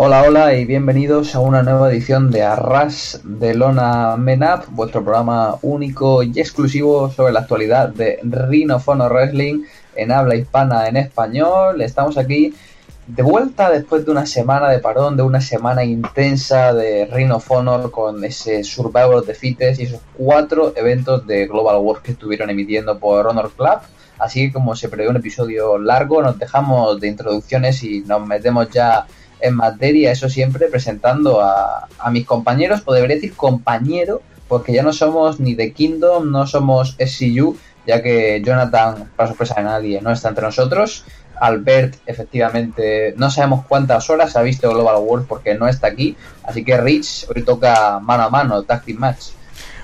Hola, hola y bienvenidos a una nueva edición de Arras de Lona Menap, vuestro programa único y exclusivo sobre la actualidad de Ring of Honor Wrestling en habla hispana en español. Estamos aquí de vuelta después de una semana de parón, de una semana intensa de Ring of Honor con ese Survivor de Fites y esos cuatro eventos de Global Wars que estuvieron emitiendo por Honor Club. Así que como se prevé un episodio largo, nos dejamos de introducciones y nos metemos ya en materia, eso siempre presentando a, mis compañeros, o debería decir compañero, porque ya no somos ni de Kingdom, no somos SCU, ya que Jonathan, para sorpresa de nadie, no está entre nosotros. Albert, efectivamente, no sabemos cuántas horas ha visto Global World porque no está aquí. Así que Rich, hoy toca mano a mano, Tactic Match.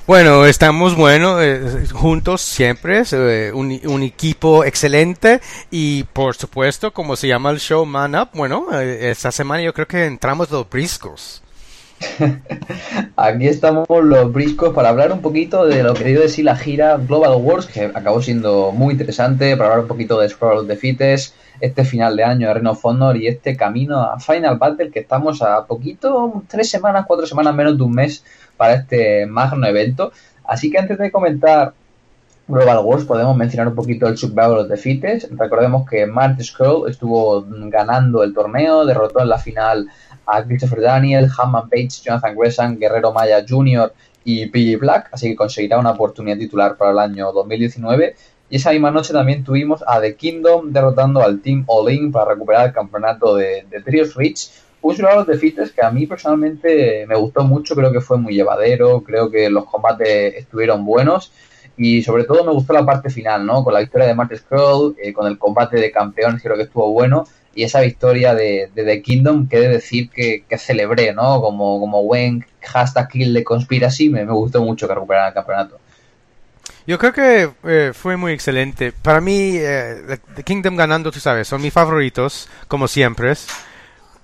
Bueno, estamos bueno eh, juntos siempre, eh, un, equipo excelente y por supuesto, como se llama el show Man Up, bueno, eh, esta semana yo creo que entramos los briscos. Aquí estamos los briscos para hablar un poquito de lo que dio de sí la gira Global Wars, que acabó siendo muy interesante, para hablar un poquito de Scroll of the Fittest, este final de año de Reino of y este camino a Final Battle, que estamos a poquito, tres semanas, cuatro semanas, menos de un mes para este magno evento. Así que antes de comentar Global Wars podemos mencionar un poquito el Survivor de Fites. Recordemos que Mark Skrull estuvo ganando el torneo, derrotó en la final a Christopher Daniel, Hammond Page, Jonathan Gresham, Guerrero Maya Jr. y PJ Black, así que conseguirá una oportunidad titular para el año 2019. Y esa misma noche también tuvimos a The Kingdom derrotando al Team All In para recuperar el campeonato de, de Trios Rich un Survivor de Fites que a mí personalmente me gustó mucho, creo que fue muy llevadero, creo que los combates estuvieron buenos y sobre todo me gustó la parte final, ¿no? Con la victoria de Marty Scroll, eh, con el combate de campeones creo que estuvo bueno y esa victoria de, de The Kingdom que he de decir que, que, celebré, ¿no? Como, como buen hashtag kill de conspiracy, me, me gustó mucho que recuperaran el campeonato. Yo creo que eh, fue muy excelente. Para mí, eh, The Kingdom ganando, tú sabes, son mis favoritos, como siempre.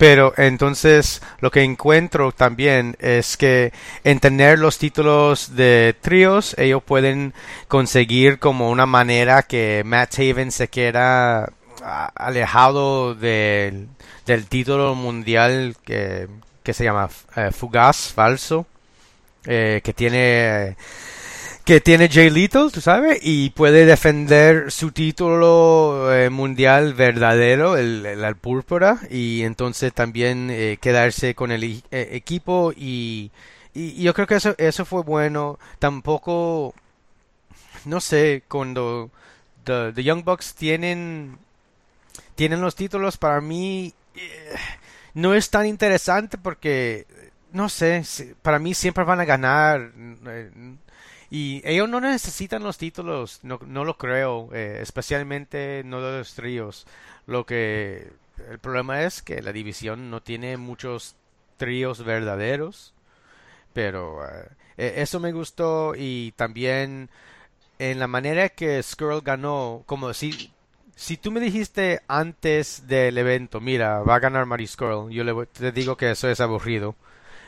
Pero entonces lo que encuentro también es que en tener los títulos de tríos, ellos pueden conseguir como una manera que Matt Taven se queda alejado de, del título mundial que, que se llama eh, Fugaz, falso, eh, que tiene que tiene Jay Little, tú sabes, y puede defender su título eh, mundial verdadero, el, el, púrpura, y entonces también eh, quedarse con el eh, equipo y, y, yo creo que eso, eso fue bueno. Tampoco, no sé, cuando the, the Young Bucks tienen, tienen los títulos, para mí no es tan interesante porque, no sé, para mí siempre van a ganar. Y ellos no necesitan los títulos, no, no lo creo, eh, especialmente no de los tríos. Lo que el problema es que la división no tiene muchos tríos verdaderos, pero eh, eso me gustó y también en la manera que Skrull ganó, como si si tú me dijiste antes del evento, mira, va a ganar Mary Skrull, yo le, te digo que eso es aburrido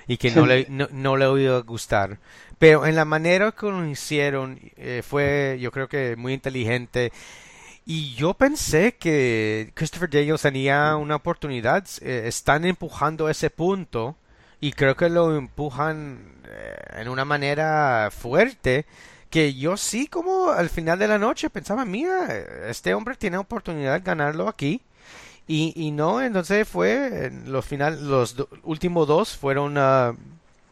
y que no le, no, no le a gustar. Pero en la manera que lo hicieron eh, fue, yo creo que muy inteligente. Y yo pensé que Christopher Daniels tenía una oportunidad. Eh, están empujando ese punto y creo que lo empujan eh, en una manera fuerte. Que yo sí, como al final de la noche pensaba, mira, este hombre tiene oportunidad de ganarlo aquí. Y, y no, entonces fue, los final, los do, últimos dos fueron, uh,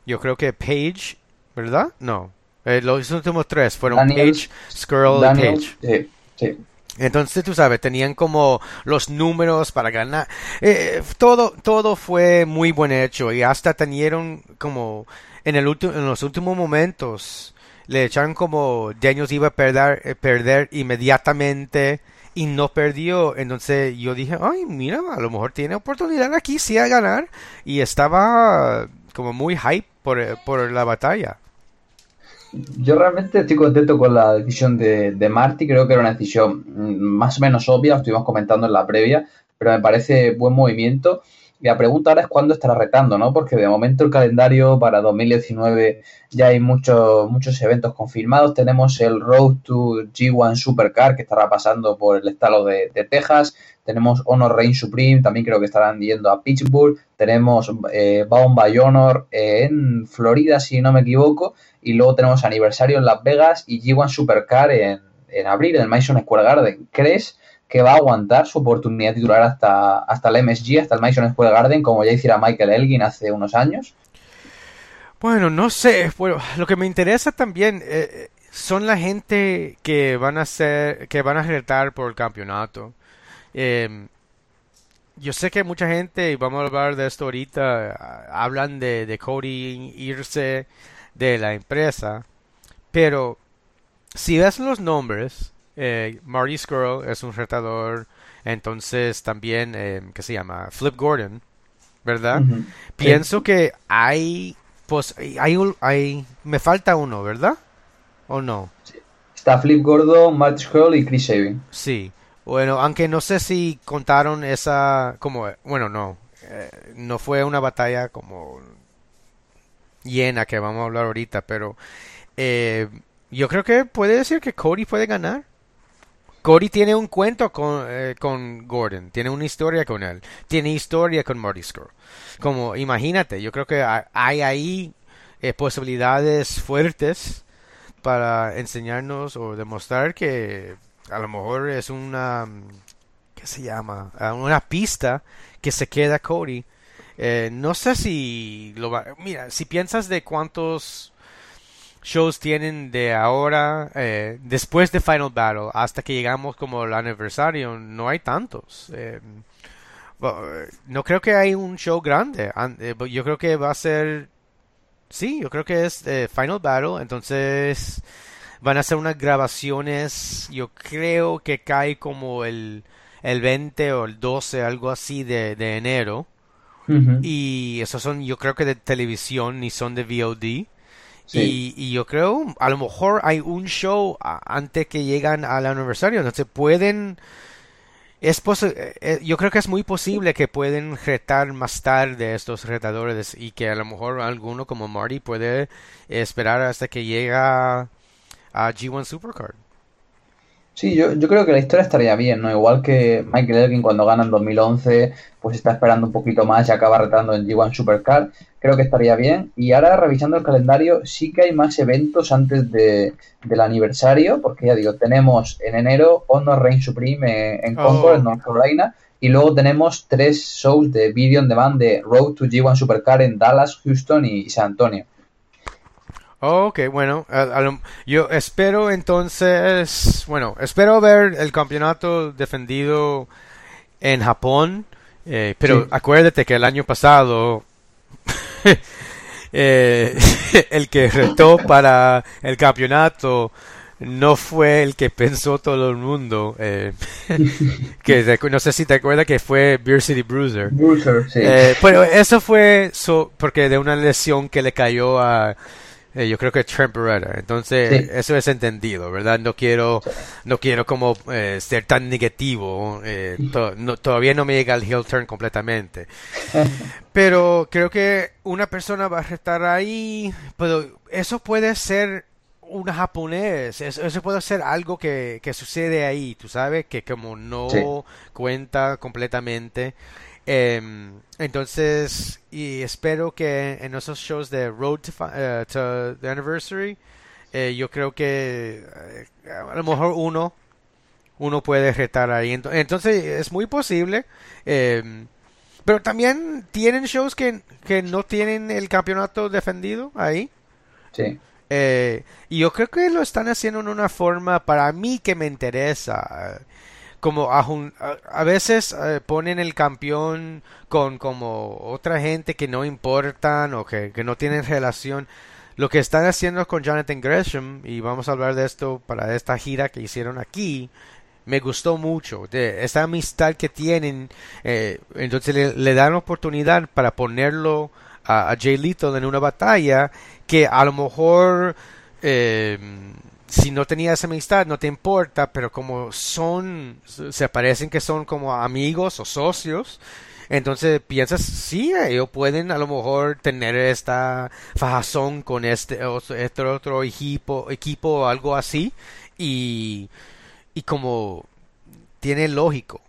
yo creo que Page, ¿verdad? No, eh, los últimos tres fueron Daniel, Page, Skrull y Page. Sí, sí. Entonces, tú sabes, tenían como los números para ganar. Eh, todo, todo fue muy buen hecho y hasta tenieron como en, el en los últimos momentos le echaron como Daniels iba a perder, eh, perder inmediatamente y no perdió. Entonces yo dije, ay, mira, a lo mejor tiene oportunidad aquí sí a ganar. Y estaba como muy hype por, por la batalla. Yo realmente estoy contento con la decisión de, de Marty. Creo que era una decisión más o menos obvia, lo estuvimos comentando en la previa, pero me parece buen movimiento. La pregunta ahora es cuándo estará retando, ¿no? Porque de momento el calendario para 2019 ya hay muchos, muchos eventos confirmados. Tenemos el Road to G1 Supercar que estará pasando por el estado de, Texas. Tenemos Honor Reign Supreme, también creo que estarán yendo a Pittsburgh. Tenemos eh, Bound by Honor en Florida, si no me equivoco. Y luego tenemos aniversario en Las Vegas y G1 Supercar en, en abril en el Madison Square Garden. ¿Crees que va a aguantar su oportunidad titular hasta, hasta el MSG, hasta el Madison Square Garden, como ya hiciera Michael Elgin hace unos años? Bueno, no sé. Bueno, lo que me interesa también eh, son la gente que van a ser, que van a retar por el campeonato. Em, yo sé que mucha gente, y vamos a hablar de esto ahorita, hablan de, de Cody irse de la empresa, pero si ves los nombres, eh, Marty Skrull es un retador, entonces también, eh, ¿qué se llama? Flip Gordon, ¿verdad? Pienso que hay, pues, hay, hay, me falta uno, ¿verdad? ¿O no? Está Flip Gordon, Marty Skrull y Chris Sabin. Sí, bueno, aunque no sé si contaron esa, como, bueno, no, eh, no fue una batalla como llena que vamos a hablar ahorita, pero eh, yo creo que puede decir que Cody puede ganar. Cody tiene un cuento con, eh, con Gordon, tiene una historia con él, tiene historia con Marty Skrull. Como, imagínate, yo creo que hay ahí eh, posibilidades fuertes para enseñarnos o demostrar que a lo mejor es una, ¿qué se llama? Ah, una pista que se queda Cody. Eh, no sé si lo va, mira, si piensas de cuántos shows tienen de ahora, eh, después de Final Battle, hasta que llegamos como el aniversario, no hay tantos. Eh, no creo que hay un show grande. Eh, yo creo que va a ser, sí, yo creo que es Final Battle, entonces van a ser unas grabaciones, yo creo que cae como el, el 20 o el 12, algo así de, de enero. Y esos son, yo creo que de televisión, ni son de VOD. Y, yo creo, a lo mejor hay un show antes que llegan al aniversario, entonces pueden, es eh, eh, yo creo que es muy posible que pueden retar más tarde estos retadores y que a lo mejor alguno como Marty puede esperar hasta que llega a G1 Supercard. Sí, yo, yo creo que la historia estaría bien, ¿no? Igual que Michael Elgin cuando gana en 2011, pues está esperando un poquito más y acaba retando en G1 Supercar. Creo que estaría bien. Y ahora, revisando el calendario, sí que hay más eventos antes de, del aniversario, porque ya digo, tenemos en enero Honor Reign Supreme en, Concord, en oh. North Carolina, y luego tenemos tres shows de video on demand de Road to G1 Supercar en Dallas, Houston y San Antonio. Ok, bueno, yo espero entonces, bueno, espero ver el campeonato defendido en Japón, eh, pero acuérdate que el año pasado eh, el que retó para el campeonato no fue el que pensó todo el mundo. Eh, que no sé si te acuerdas que fue Beer City Bruiser. Bruiser, sí. pero eso fue porque de una lesión que le cayó a eh, yo creo que Trent Beretta. Entonces, eso es entendido, ¿verdad? No quiero, no quiero como eh, ser tan negativo. Eh, todavía no me llega el heel turn completamente. Pero creo que una persona va a estar ahí. Pero eso puede ser un japonés. Eso, puede ser algo que, que, sucede ahí, tú sabes, que como no cuenta completamente. Em, entonces, y espero que en esos shows de Road to, eh, the Anniversary, eh, yo creo que eh, a lo mejor uno, uno puede retar ahí. Entonces, es muy posible. Em, pero también tienen shows que, que no tienen el campeonato defendido ahí. Sí. y yo creo que lo están haciendo en una forma para mí que me interesa como a, a veces eh, ponen el campeón con como otra gente que no importan o que, no tienen relación. Lo que están haciendo con Jonathan Gresham, y vamos a hablar de esto para esta gira que hicieron aquí, me gustó mucho. De esa amistad que tienen, eh, entonces le, dan oportunidad para ponerlo a, Jay Lethal en una batalla que a lo mejor eh, si no tenía esa amistad no te importa, pero como son, se parecen que son como amigos o socios, Entonces piensas, sí, ellos pueden a lo mejor tener esta fajazón con este, este otro equipo, equipo o algo así. Y, y como tiene lógico.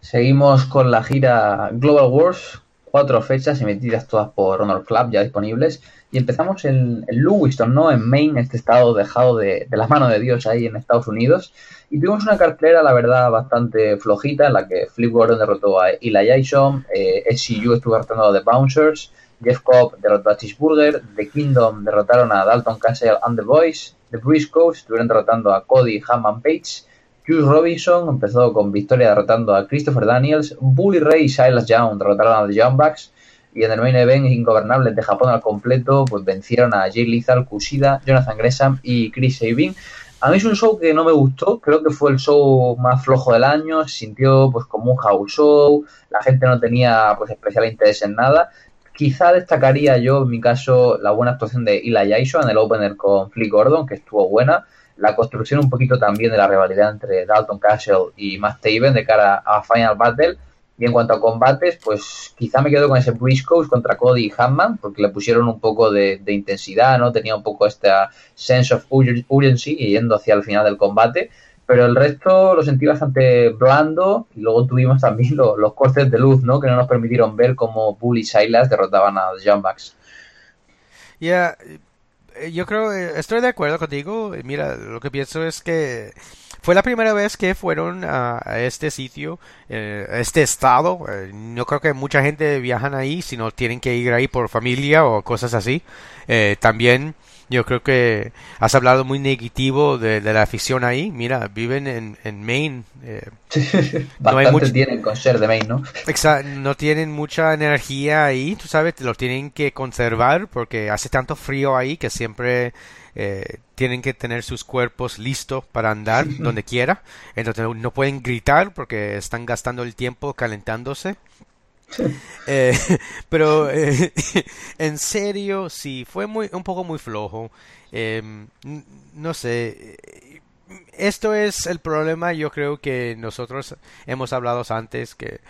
Seguimos con la gira Global Wars, cuatro fechas emitidas todas por Honor Club ya disponibles. Y empezamos en, Lewiston, ¿no? En Maine, este estado dejado de, de las manos de Dios ahí en Estados Unidos. Y tuvimos una cartelera, la verdad, bastante flojita, en la que Flip Gordon derrotó a Eli Jason, eh, SCU estuvo derrotando a The Bouncers, Jeff Cobb derrotó a Cheeseburger, The Kingdom derrotaron a Dalton Castle and The Boys, The Briscoes estuvieron derrotando a Cody Hammond Page, Juice Robinson empezó con victoria derrotando a Christopher Daniels, Bully Ray y Silas Young derrotaron a The Young Bucks, y en el main event Ingobernables de Japón al completo pues vencieron a Jay Lethal, Kushida, Jonathan Gresham y Chris Sabin a mí es un show que no me gustó, creo que fue el show más flojo del año, se sintió pues como un house show, la gente no tenía pues especial interés en nada. Quizá destacaría yo, en mi caso, la buena actuación de Eli Jason en el opener con Flip Gordon, que estuvo buena. La construcción un poquito también de la rivalidad entre Dalton Castle y Matt Taven de cara a Final Battle y en cuanto a combates, pues quizá me quedo con ese Briscoe contra Cody y Hammond, porque le pusieron un poco de, intensidad, ¿no? Tenía un poco esta sense of urgency yendo hacia el final del combate. Pero el resto lo sentí bastante blando y luego tuvimos también los cortes de luz, ¿no? Que no nos permitieron ver cómo Bully y Silas derrotaban a. Ya, eh, yo creo, eh, estoy de acuerdo contigo. Mira, lo que pienso es que fue la primera vez que fueron a, este sitio, eh, a este estado. no creo que mucha gente viajan ahí, sino tienen que ir ahí por familia o cosas así. también yo creo que has hablado muy negativo de, la afición ahí. Mira, viven en, en Maine. Eh, no hay mucho... tienen con ser de Maine, ¿no? Exacto, no tienen mucha energía ahí, tú sabes, lo tienen que conservar porque hace tanto frío ahí que siempre eh, tienen que tener sus cuerpos listos para andar donde quiera. Entonces no pueden gritar porque están gastando el tiempo calentándose. Eh, pero eh, en serio, sí, fue muy, un poco muy flojo. Em, no sé, esto es el problema, yo creo que nosotros hemos hablado antes, que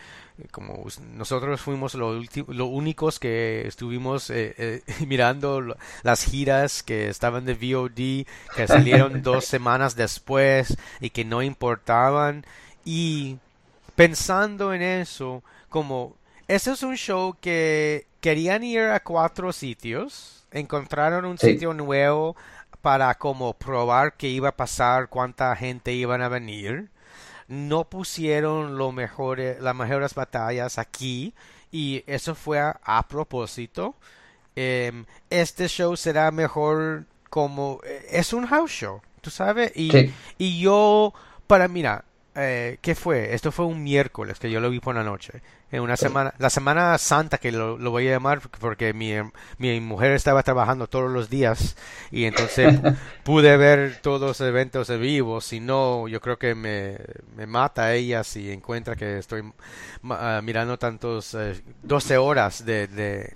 como nosotros fuimos los lo únicos que estuvimos eh, mirando las giras que estaban de VOD, que salieron dos semanas después y que no importaban. Y pensando en eso, como ese es un show que querían ir a cuatro sitios, encontraron un sitio nuevo para como probar qué iba a pasar, cuánta gente iban a venir. No pusieron lo mejor, las mejores batallas aquí y eso fue a, propósito. Em, este show será mejor como eh, es un house show, tú sabes y, y yo para mira eh, ¿qué fue? Esto fue un miércoles que yo lo vi por la noche en una semana, la semana santa que lo, voy a llamar porque mi, mi, mujer estaba trabajando todos los días y entonces pude ver todos los eventos de vivo, si no yo creo que me, me mata ella si encuentra que estoy ah, mirando tantos 12 eh, horas de, de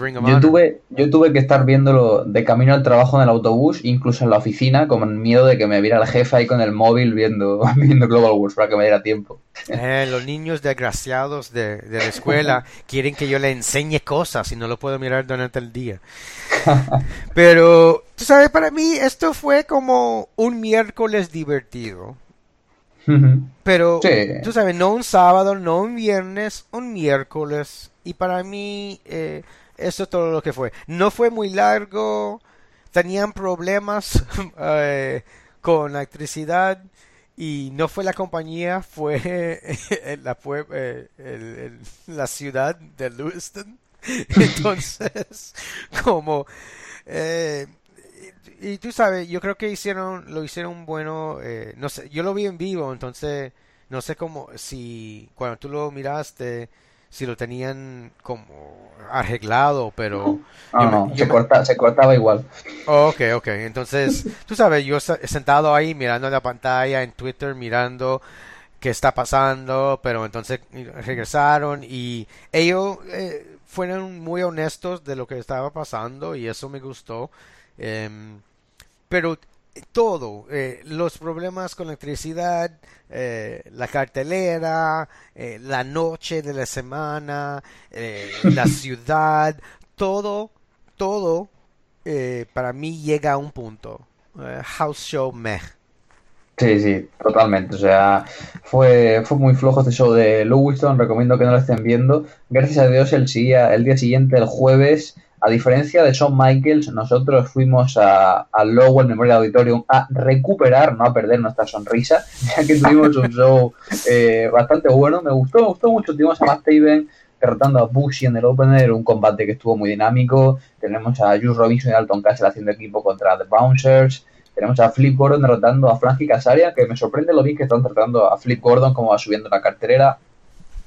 Ring of yo Tuve, yo tuve que estar viéndolo de camino al trabajo en el autobús, incluso en la oficina, con miedo de que me viera el jefe ahí con el móvil viendo, viendo Global Wars para que me diera tiempo. Eh, los niños desgraciados de de, la escuela quieren que yo le enseñe cosas y no lo puedo mirar durante el día. Pero, tú sabes, para mí esto fue como un miércoles divertido. Pero, tú sabes, no un sábado, no un viernes, un miércoles. Y para mí, eh, eso es todo lo que fue. No fue muy largo, tenían problemas eh, con la electricidad y no fue la compañía, fue la, fue, eh, la ciudad de Lewiston. Entonces, como... Eh, y, tú sabes, yo creo que hicieron, lo hicieron bueno, eh, no sé, yo lo vi en vivo, entonces no sé cómo, si cuando tú lo miraste, si lo tenían como arreglado, pero... No, se, se, cortaba igual. ok, ok. Entonces, tú sabes, yo sentado ahí mirando la pantalla en Twitter, mirando qué está pasando, pero entonces regresaron y ellos eh, fueron muy honestos de lo que estaba pasando y eso me gustó. Em, pero todo, eh, los problemas con electricidad, eh, la cartelera, eh, la noche de la semana, la ciudad, todo, todo para mí llega a un punto. house show meh. Sí, sí, totalmente. O sea, fue, fue muy flojo este show de Lewiston. Recomiendo que no lo estén viendo. Gracias a Dios, el, el día siguiente, el jueves, a diferencia de Shawn Michaels, nosotros fuimos a, al Lowell Memorial Auditorium a recuperar, no a perder nuestra sonrisa, ya que tuvimos un show eh, bastante bueno. Me gustó, me gustó mucho. Tuvimos a Matt Taven derrotando a Bushy en el opener, un combate que estuvo muy dinámico. Tenemos a Juice Robinson y Alton Castle haciendo equipo contra The Bouncers. Tenemos a Flip Gordon derrotando a Frankie Casaria, que me sorprende lo bien que están tratando a Flip Gordon como va subiendo la carterera.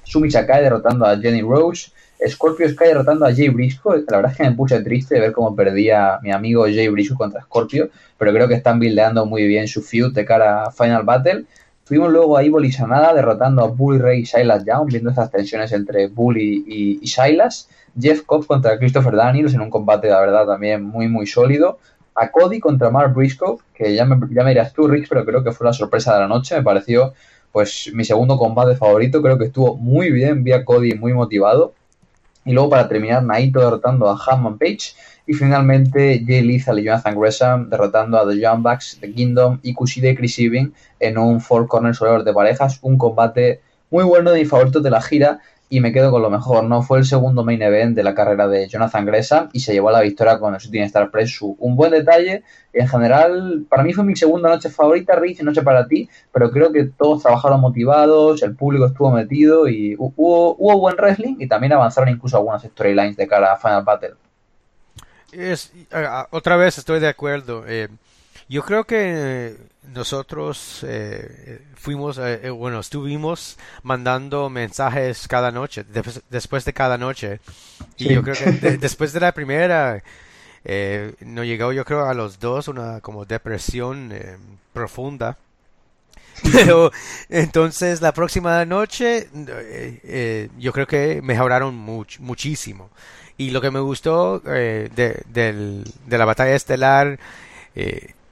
Sumi Sakai derrotando a Jenny Rose. Scorpio Sky derrotando a Jay Briscoe. La verdad es que me puse triste de ver cómo perdía mi amigo Jay Briscoe contra Scorpio, pero creo que están buildeando muy bien su feud de cara a Final Battle. Tuvimos luego a Ivo Sanada derrotando a Bully Ray y Silas Young, viendo estas tensiones entre Bully y, y Silas. Jeff Cobb contra Christopher Daniels en un combate, la verdad, también muy, muy sólido. A Cody contra Mark Briscoe, que ya me, ya me dirás tú, Rich, pero creo que fue la sorpresa de la noche. Me pareció, pues, mi segundo combate favorito. Creo que estuvo muy bien, vi a Cody muy motivado. Y luego para terminar, Naito derrotando a Hammond Page. Y finalmente Jay Lethal y Jonathan Gresham derrotando a The Young Bucks, The Kingdom y Kushida y Chris Evans en un Four Corner Solar de parejas. Un combate muy bueno de mis favoritos de la gira y me quedo con lo mejor, ¿no? Fue el segundo main event de la carrera de Jonathan Gresham y se llevó a la victoria con el Shooting Star Press. Un buen detalle. En general, para mí fue mi segunda noche favorita, Rich, no sé para ti, pero creo que todos trabajaron motivados, el público estuvo metido y hubo, hubo buen wrestling y también avanzaron incluso algunas storylines de cara a Final Battle. Es, otra vez estoy de acuerdo. Eh, yo creo que nosotros eh, fuimos, eh, eh, bueno, estuvimos mandando mensajes cada noche, después de cada noche. Y yo creo que después de la primera, eh, nos llegó yo creo a los dos una como depresión profunda. Pero entonces la próxima noche yo creo que mejoraron muchísimo. Y lo que me gustó de, de la batalla estelar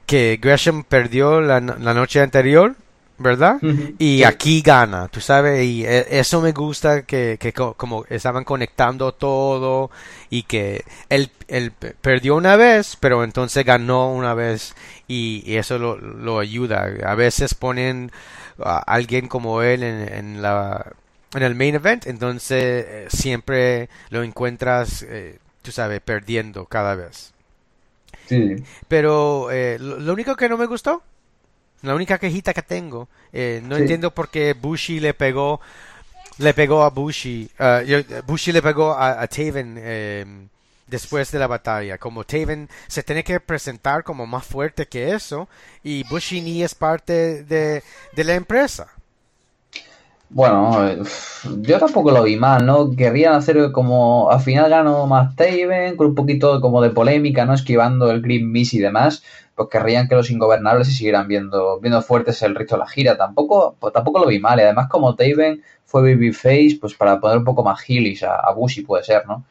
que Gresham perdió la, noche anterior, ¿verdad? Y aquí gana, tú sabes, y e, eso me gusta que, que como estaban conectando todo y que él, él, perdió una vez, pero entonces ganó una vez y, eso lo, lo, ayuda. A veces ponen a alguien como él en, en la en el main event, entonces eh, siempre lo encuentras, eh, tú sabes, perdiendo cada vez. Pero eh, lo, único que no me gustó, la única quejita que tengo, eh, no entiendo por qué Bushi le pegó, le pegó a Bushi, uh, Bushi le pegó a, Taven em, después de la batalla. Como Taven se tiene que presentar como más fuerte que eso y Bushi ni es parte de, de la empresa. Bueno, yo tampoco lo vi mal, ¿no? Querrían hacer como, al final ganó más Taven, con un poquito como de polémica, ¿no? Esquivando el Green Miss y demás, pues querrían que los ingobernables se siguieran viendo, viendo fuertes el resto de la gira. Tampoco, pues tampoco lo vi mal, y además como Taven fue Babyface, pues para poner un poco más heelish a, a puede ser, ¿no?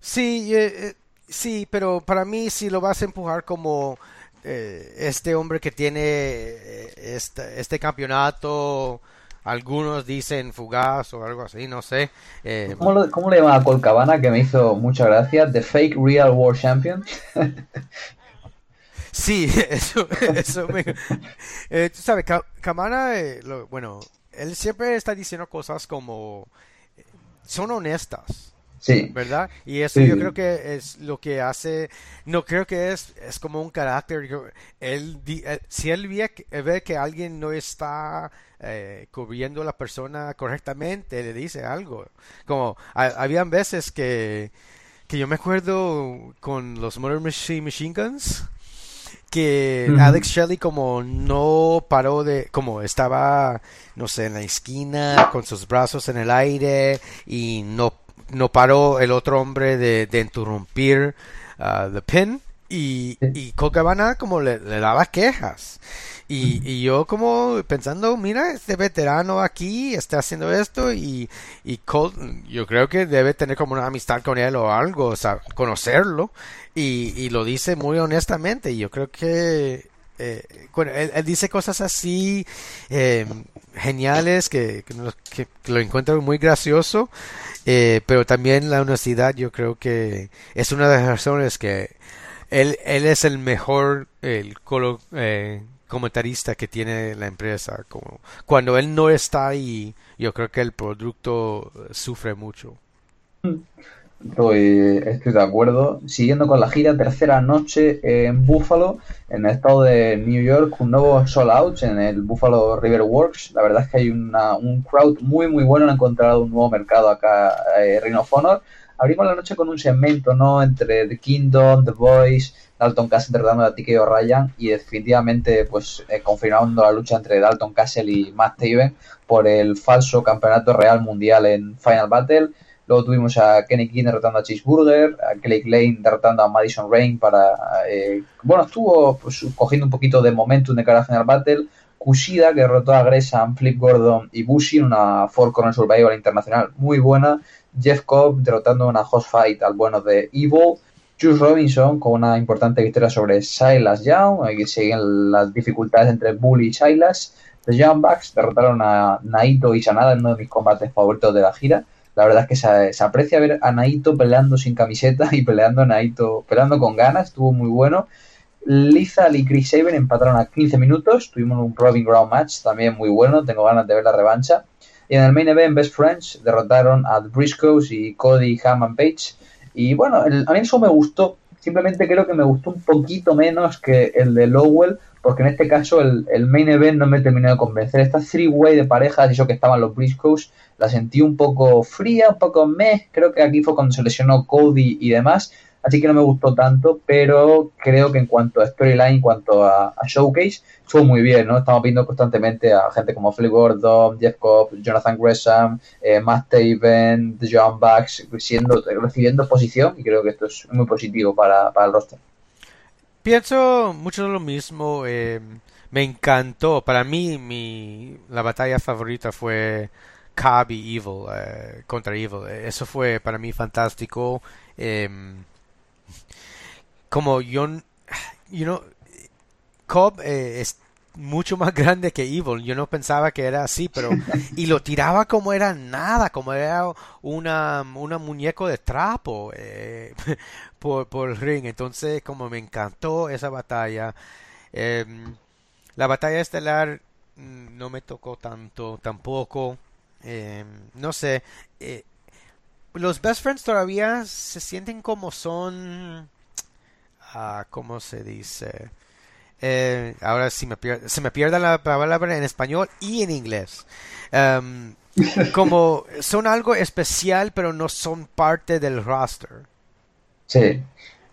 Sí, eh, eh, sí, pero para mí si lo vas a empujar como eh, este hombre que tiene eh, este, este, campeonato, algunos dicen fugaz o algo así, no sé. Eh, ¿Cómo, le llaman a Colcabana que me hizo mucha gracia? The Fake Real World Champion. sí, eso, eso me... tú sabes, Cabana, bueno, él siempre está diciendo cosas como... Son honestas Sí. ¿Verdad? Y eso yo creo que es lo que hace, no creo que es, es como un carácter. Él, eh, si él ve, que alguien no está eh, cubriendo a la persona correctamente, le dice algo. Como, habían veces que, que yo me acuerdo con los Motor Machine, Machine Guns, que Alex Shelley como no paró de, como estaba, no sé, en la esquina con sus brazos en el aire y no no paró el otro hombre de, de interrumpir uh, the pin y, y Colt Cabana como le, le daba quejas. Y, y, yo como pensando, mira, este veterano aquí está haciendo esto y, y Colt, yo creo que debe tener como una amistad con él o algo, o sea, conocerlo. Y, y lo dice muy honestamente. Y yo creo que eh, bueno, él, dice cosas así eh, geniales que, lo encuentro muy gracioso, eh, pero también la honestidad yo creo que es una de las razones que él, él es el mejor el colo, eh, comentarista que tiene la empresa. Como cuando él no está ahí, yo creo que el producto sufre mucho. Estoy, de acuerdo. Siguiendo con la gira, tercera noche en Buffalo, en el estado de New York, un nuevo sold out en el Buffalo River Works. La verdad es que hay una, un crowd muy, muy bueno. Han encontrado un nuevo mercado acá, eh, Ring of Honor. Abrimos la noche con un segmento, ¿no? Entre The Kingdom, The Voice, Dalton Castle tratando a Tiki O'Ryan y definitivamente, pues, eh, confirmando la lucha entre Dalton Castle y Matt Taven por el falso campeonato real mundial en Final Battle. Luego tuvimos a Kenny King derrotando a Cheeseburger, a Clay Lane derrotando a Madison Rain para... Eh, bueno, estuvo pues, cogiendo un poquito de momentum de cara a Final Battle. Kushida que derrotó a Gresham, Flip Gordon y Bushi en una Four Corner Survival Internacional muy buena. Jeff Cobb derrotando una host fight al bueno de Evil. Juice Robinson con una importante victoria sobre Silas Young. Aquí siguen las dificultades entre Bully y Silas. The Young Bucks derrotaron a Naito y Sanada en uno de mis combates favoritos de la gira. La verdad es que se, aprecia ver a Naito peleando sin camiseta y peleando a Naito, peleando con ganas, estuvo muy bueno. Lizal y Chris Saban empataron a 15 minutos, tuvimos un Robin Ground match también muy bueno, tengo ganas de ver la revancha. Y en el main event, Best Friends derrotaron a The Briscoes y Cody Hammond Page. Y bueno, el, a mí eso me gustó, simplemente creo que me gustó un poquito menos que el de Lowell, porque en este caso el, el main event no me terminó de convencer. Esta three-way de parejas, eso que estaban los Briscoes, la sentí un poco fría, un poco meh. Creo que aquí fue cuando se lesionó Cody y demás. Así que no me gustó tanto, pero creo que en cuanto a storyline, en cuanto a, showcase, estuvo muy bien, ¿no? Estamos viendo constantemente a gente como Phil Gordon, Jeff Cobb, Jonathan Gresham, eh, Matt Taven, John Bucks, siendo, recibiendo posición y creo que esto es muy positivo para, para el roster. Pienso mucho de lo mismo. Eh, me encantó. Para mí, mi, la batalla favorita fue Cobb y Evil eh, contra Evil. Eso fue para mí fantástico. Eh, como yo, you know, Cobb eh, es mucho más grande que Evil. Yo no pensaba que era así, pero y lo tiraba como era nada, como era una una muñeco de trapo eh, por por el ring. Entonces, como me encantó esa batalla. Eh, la batalla estelar no me tocó tanto, tampoco. Eh, no sé. Eh, los best friends todavía se sienten como son. Uh, ¿Cómo se dice? Eh, ahora sí me pierde, se me pierde la palabra en español y en inglés. Um, como son algo especial, pero no son parte del roster. Sí.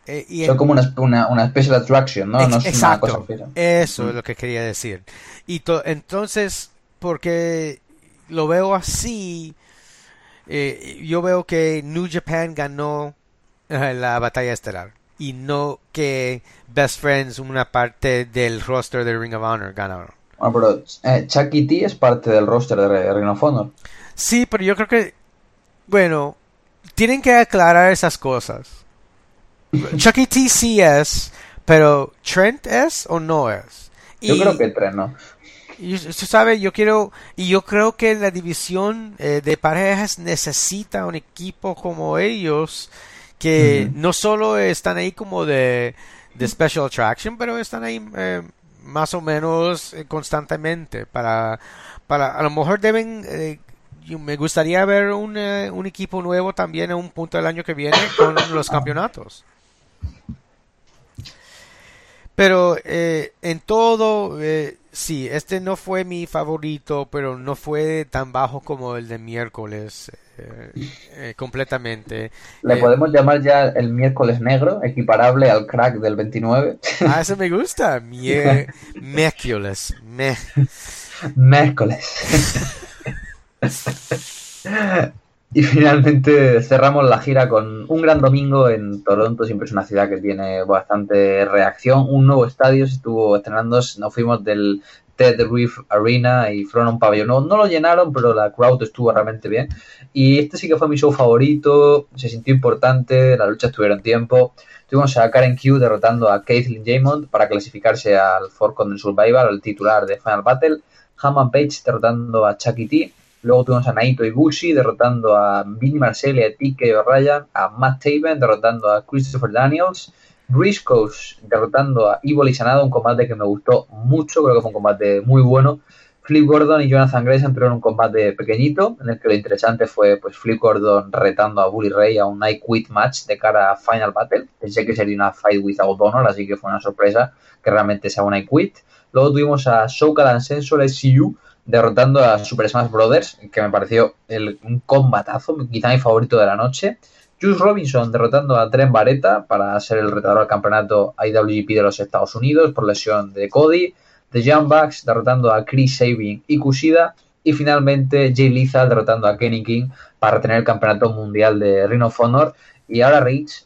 Eh, y son como una, una, una, special attraction, ¿no? no es exacto. una cosa. Eso Mm. es lo que quería decir. Y to- entonces, porque lo veo así, eh, yo veo que New Japan ganó eh, la batalla estelar y no que Best Friends, una parte del roster de Ring of Honor, ganaron. Bueno, pero eh, Chucky T es parte del roster de Ring of Honor. Sí, pero yo creo que, bueno, tienen que aclarar esas cosas. Chucky T sí es, pero Trent es o no es. Yo Y- creo que tres, ¿no? Y usted sabe, yo quiero, y yo creo que la división eh, de parejas necesita un equipo como ellos, que no solo están ahí como de, de special attraction, pero están ahí eh, más o menos eh, constantemente para, para, a lo mejor deben, eh, me gustaría ver un, eh, un equipo nuevo también en un punto del año que viene con los campeonatos. Pero eh, en todo, eh, sí, este no fue mi favorito, pero no fue tan bajo como el de miércoles, eh, eh, completamente. Le Eh, podemos llamar ya el miércoles negro, equiparable al crack del 29. Ah, eso me gusta, mie- miércoles, miércoles. Y finalmente cerramos la gira con un gran domingo en Toronto, siempre es una ciudad que tiene bastante reacción, un nuevo estadio se estuvo estrenando, nos fuimos del Ted Reef Arena y fueron a un pabellón, no, no, lo llenaron, pero la crowd estuvo realmente bien. Y este sí que fue mi show favorito, se sintió importante, las luchas tuvieron tiempo. Tuvimos a Karen Q derrotando a Caitlyn Jamond para clasificarse al Four Corner Survival, el titular de Final Battle. Hammond Page derrotando a Chucky T. Luego tuvimos a Naito Ibushi derrotando a Vinny Marcel y a Tike O'Ryan. A Matt Taven derrotando a Christopher Daniels. Briscoes derrotando a Ivo Sanado, un combate que me gustó mucho, creo que fue un combate muy bueno. Flip Gordon y Jonathan Grace entraron en un combate pequeñito, en el que lo interesante fue pues Flip Gordon retando a Bully Ray a un Night Quit match de cara a Final Battle. Pensé que sería una Fight Without Honor, así que fue una sorpresa que realmente sea un Night Quit. Luego tuvimos a Shouka Dan Sensor SCU derrotando a Super Smash Brothers, que me pareció el, un combatazo, quizá mi favorito de la noche. Juice Robinson derrotando a Trent Bareta para ser el retador al campeonato IWGP de los Estados Unidos por lesión de Cody. The Young Bucks derrotando a Chris Sabin y Kushida. Y finalmente Jay Lethal derrotando a Kenny King para tener el campeonato mundial de Ring of Honor. Y ahora Rich,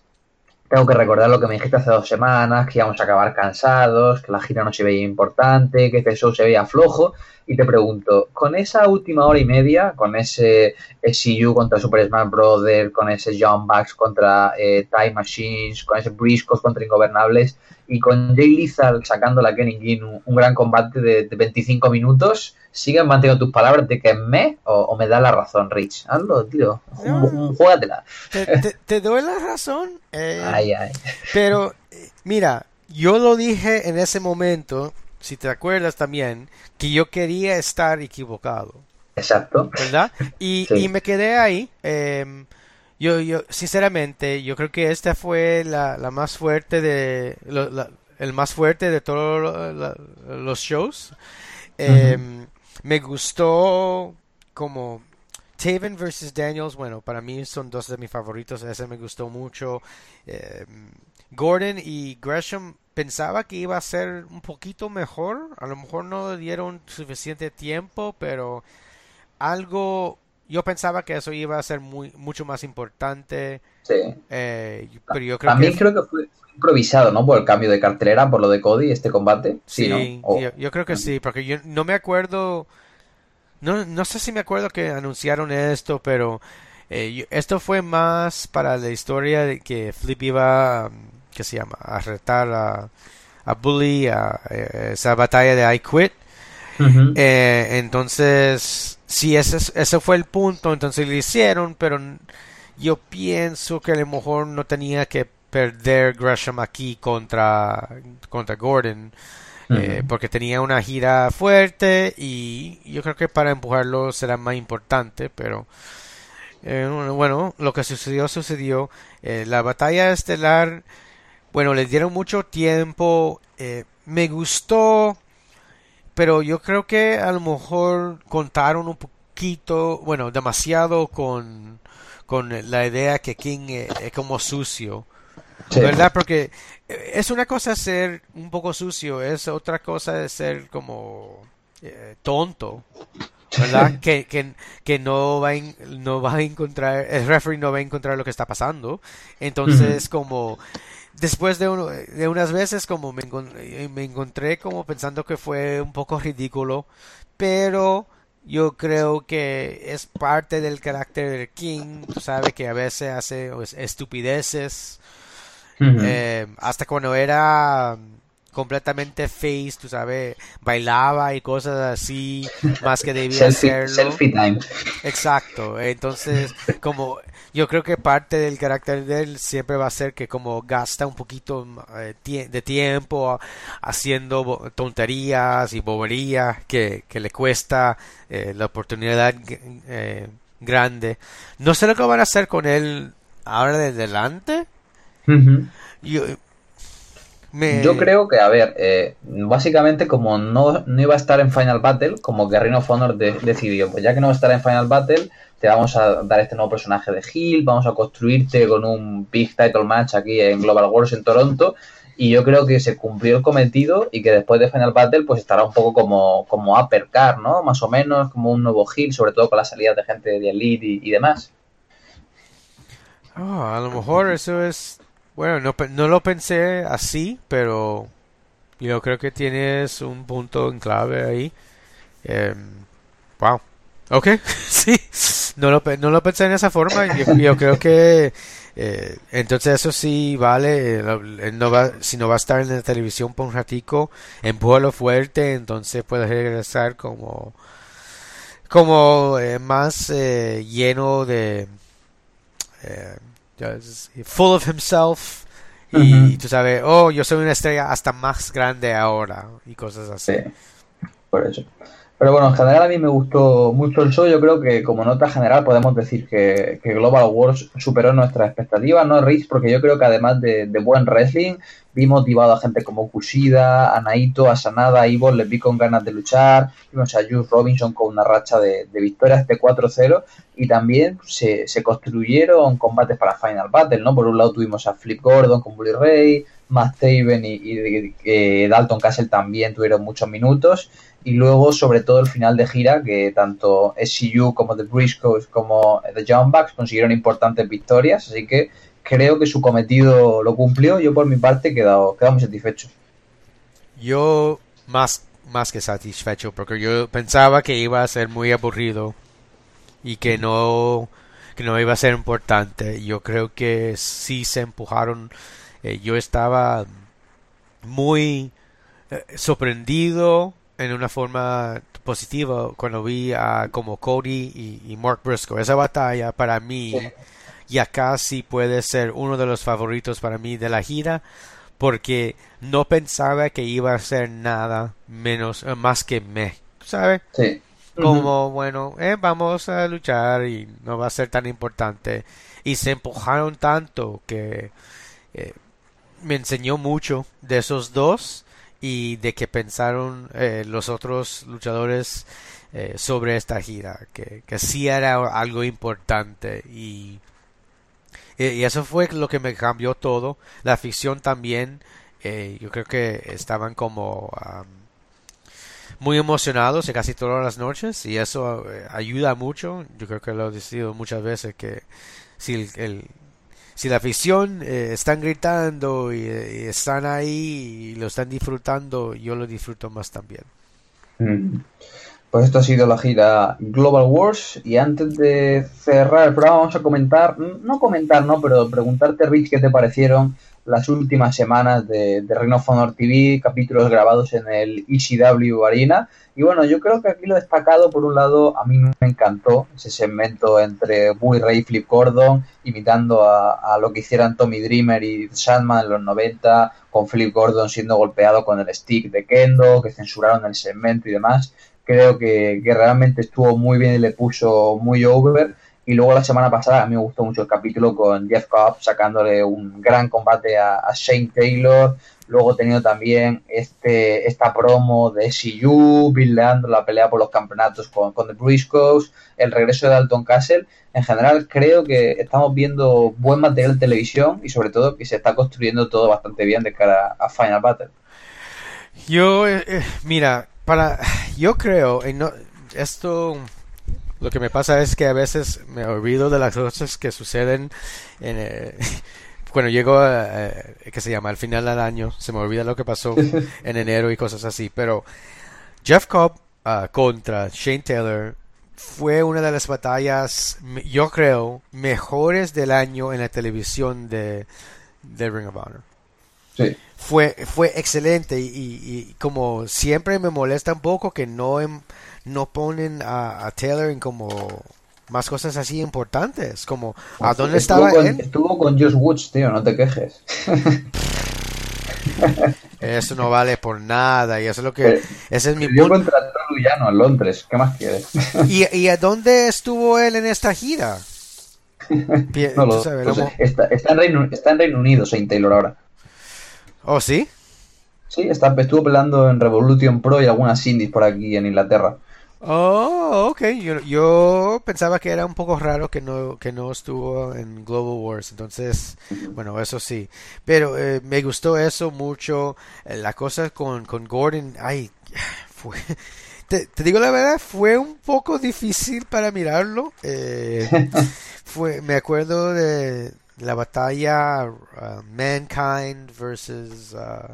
tengo que recordar lo que me dijiste hace dos semanas, que íbamos a acabar cansados, que la gira no se veía importante, que este show se veía flojo. Y te pregunto, con esa última hora y media, con ese SCU contra Super Smash Brothers, con ese John Bucks contra eh, Time Machines, con ese Briscoes contra Ingobernables, y con Jay Lethal sacando la Kenny un, gran combate de, 25 minutos, ¿sigues manteniendo tus palabras de que es me o, me da la razón, Rich? Hazlo, tío. No, Júgatela. Te, doy la razón. Eh, ay, ay. Pero, mira, yo lo dije en ese momento, si te acuerdas también, que yo quería estar equivocado. Exacto. ¿Verdad? Y, y me quedé ahí. Eh, yo, yo, sinceramente, yo creo que esta fue la, la más fuerte de, el más fuerte de todos los shows. Em, me gustó como Taven versus Daniels, bueno, para mí son dos de mis favoritos, ese me gustó mucho. Em, Gordon y Gresham pensaba que iba a ser un poquito mejor, a lo mejor no dieron suficiente tiempo, pero algo yo pensaba que eso iba a ser muy mucho más importante. Sí. Eh, pero yo creo También creo que fue improvisado, ¿no? Por el cambio de cartelera, por lo de Cody, este combate. Sí, yo, creo que sí, porque yo no me acuerdo. No, no sé si me acuerdo que anunciaron esto, pero eh, esto fue más para la historia de que Flip iba, ¿qué se llama? A retar a, a Bully, a, eh, esa batalla de I Quit. entonces si ese, ese fue el punto, entonces lo hicieron, pero yo pienso que a lo mejor no tenía que perder Gresham aquí contra, contra Gordon. Eh, porque tenía una gira fuerte y yo creo que para empujarlo será más importante, pero eh, bueno, lo que sucedió sucedió. Eh, la batalla estelar, bueno, les dieron mucho tiempo. me gustó pero yo creo que a lo mejor contaron un poquito, bueno, demasiado con, con la idea que King es, como sucio. ¿Verdad? Porque es una cosa ser un poco sucio, es otra cosa ser como eh, tonto. ¿verdad? que, que, que, no va a, no va a encontrar, el referee no va a encontrar lo que está pasando. Entonces, como después de, de unas veces como me, eh, me, encontré como pensando que fue un poco ridículo, pero yo creo que es parte del carácter de King, tú sabes que a veces hace estupideces, eh, hasta cuando era completamente face, tú sabes, bailaba y cosas así, más que debía hacerlo. Selfie time. Exacto, entonces como yo creo que parte del carácter de él siempre va a ser que como gasta un poquito eh, de tiempo haciendo tonterías y boberías que, le cuesta eh, la oportunidad eh, grande. No sé lo que van a hacer con él ahora de adelante. Yo, yo creo que, a ver, eh, básicamente como no, no, iba a estar en Final Battle, como que Reino of Honor decidió, pues ya que no va a estar en Final Battle, te vamos a dar este nuevo personaje de Hill, vamos a construirte con un big title match aquí en Global Wars en Toronto, y yo creo que se cumplió el cometido y que después de Final Battle pues estará un poco como, como uppercar, ¿no? Más o menos, como un nuevo Hill, sobre todo con la salida de gente de Elite y demás. Oh, a lo mejor eso es... Bueno, no, no lo pensé así, pero yo creo que tienes un punto en clave ahí. Eh, wow. Ok, sí. No lo, no lo pensé en esa forma. Yo, yo creo que eh, entonces eso sí vale. Eh, no va, si no va a estar en la televisión por un ratico, empújalo fuerte, entonces puede regresar como como eh, más eh, lleno de full of himself y, tú sabes, oh, yo soy una estrella hasta más grande ahora y cosas así. Sí, por eso. Pero bueno, en general a mí me gustó mucho el show. Yo creo que como nota general podemos decir que, Global Wars superó nuestras expectativas, no Rich, porque yo creo que además de, buen wrestling, vi motivado a gente como Kushida, a Naito, a Sanada, a Ivo, les vi con ganas de luchar, vimos a Juice Robinson con una racha de, victorias de 4-0 y también se, se, construyeron combates para Final Battle, ¿no? Por un lado tuvimos a Flip Gordon con Bully Ray, Matt Taven y, y Dalton Castle también tuvieron muchos minutos y luego sobre todo el final de gira que tanto SCU como The Briscoes como The John Bucks consiguieron importantes victorias así que creo que su cometido lo cumplió. Yo por mi parte he quedado, muy satisfecho yo más más que satisfecho porque yo pensaba que iba a ser muy aburrido y que no que no iba a ser importante. Yo creo que sí se empujaron. Eh, yo estaba muy eh, sorprendido en una forma positiva cuando vi a como Cody y, Mark Briscoe. Esa batalla para mí ya casi puede ser uno de los favoritos para mí de la gira porque no pensaba que iba a ser nada menos eh, más que me, ¿sabes? Sí. Como, bueno, eh, vamos a luchar y no va a ser tan importante. Y se empujaron tanto que eh, me enseñó mucho de esos dos y de qué pensaron eh, los otros luchadores eh, sobre esta gira, que, que sí era algo importante y, y, eso fue lo que me cambió todo. La ficción también, eh, yo creo que estaban como muy emocionados casi todas las noches y eso ayuda mucho. Yo creo que lo he decidido muchas veces que si el si la afición eh, están gritando y, están ahí y lo están disfrutando, yo lo disfruto más también. Mm. Pues esto ha sido la gira Global Wars y antes de cerrar el programa vamos a comentar, no comentar, no, pero preguntarte Rich qué te parecieron las últimas semanas de, de Reino Honor TV, capítulos grabados en el ECW Arena. Y bueno, yo creo que aquí lo destacado, por un lado, a mí me encantó ese segmento entre Bully Ray y Flip Gordon, imitando a, lo que hicieran Tommy Dreamer y Sandman en los 90, con Flip Gordon siendo golpeado con el stick de Kendo, que censuraron el segmento y demás. Creo que, que realmente estuvo muy bien y le puso muy over y luego la semana pasada a mí me gustó mucho el capítulo con Jeff Cobb sacándole un gran combate a, Shane Taylor. Luego tenido también este, esta promo de SCU, buildando la pelea por los campeonatos con, con The Briscoes, el regreso de Dalton Castle. En general creo que estamos viendo buen material de televisión y sobre todo que se está construyendo todo bastante bien de cara a Final Battle. Yo, eh, eh, mira, para, yo creo, no, esto lo que me pasa es que a veces me olvido de las cosas que suceden en, eh, cuando llego a, eh, que se llama al final del año, se me olvida lo que pasó en enero y cosas así, pero Jeff Cobb ah, contra Shane Taylor fue una de las batallas, yo creo, mejores del año en la televisión de, de Ring of Honor. Sí. Fue, fue excelente y, y, como siempre me molesta un poco que no, no ponen a, Taylor en como más cosas así importantes, como ¿a dónde estaba él? Estuvo con Josh Woods, tío, no te quejes. Eso no vale por nada y eso es lo que... ese es mi punto. contra Luyano en Londres, ¿qué más quieres? ¿Y, ¿Y a dónde estuvo él en esta gira? no lo, sé. está, está, en Reino, está en Reino Unido Saint Taylor ahora. ¿Oh, sí? Sí, está, estuvo peleando en Revolution Pro y algunas indies por aquí en Inglaterra. Oh, ok. Yo, pensaba que era un poco raro que no, que no estuvo en Global Wars. Entonces, bueno, eso sí. Pero eh, me gustó eso mucho. Eh, la cosa con, con Gordon, ay, fue... Te, digo la verdad, fue un poco difícil para mirarlo. Eh, fue, me acuerdo de, la batalla uh, Mankind versus uh,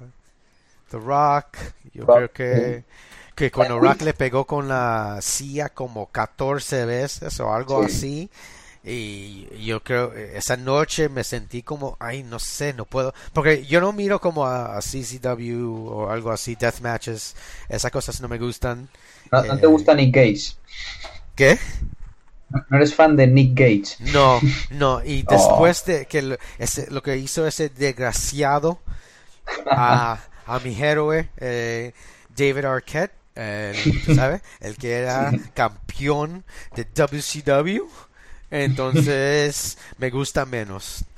The Rock. Yo creo que, que cuando Rock le pegó con la silla como 14 veces o algo así. Y yo creo, esa noche me sentí como, ay, no sé, no puedo. Porque yo no miro como a, CCW o algo así, death matches. Esas cosas no me gustan. ¿No, te gusta Nick Gage? ¿Qué? ¿No eres fan de Nick Gage? No, no. Y después de que lo, ese, lo que hizo ese desgraciado a, a mi héroe, eh, David Arquette, el, ¿sabes? El que era campeón de WCW. Entonces me gusta menos.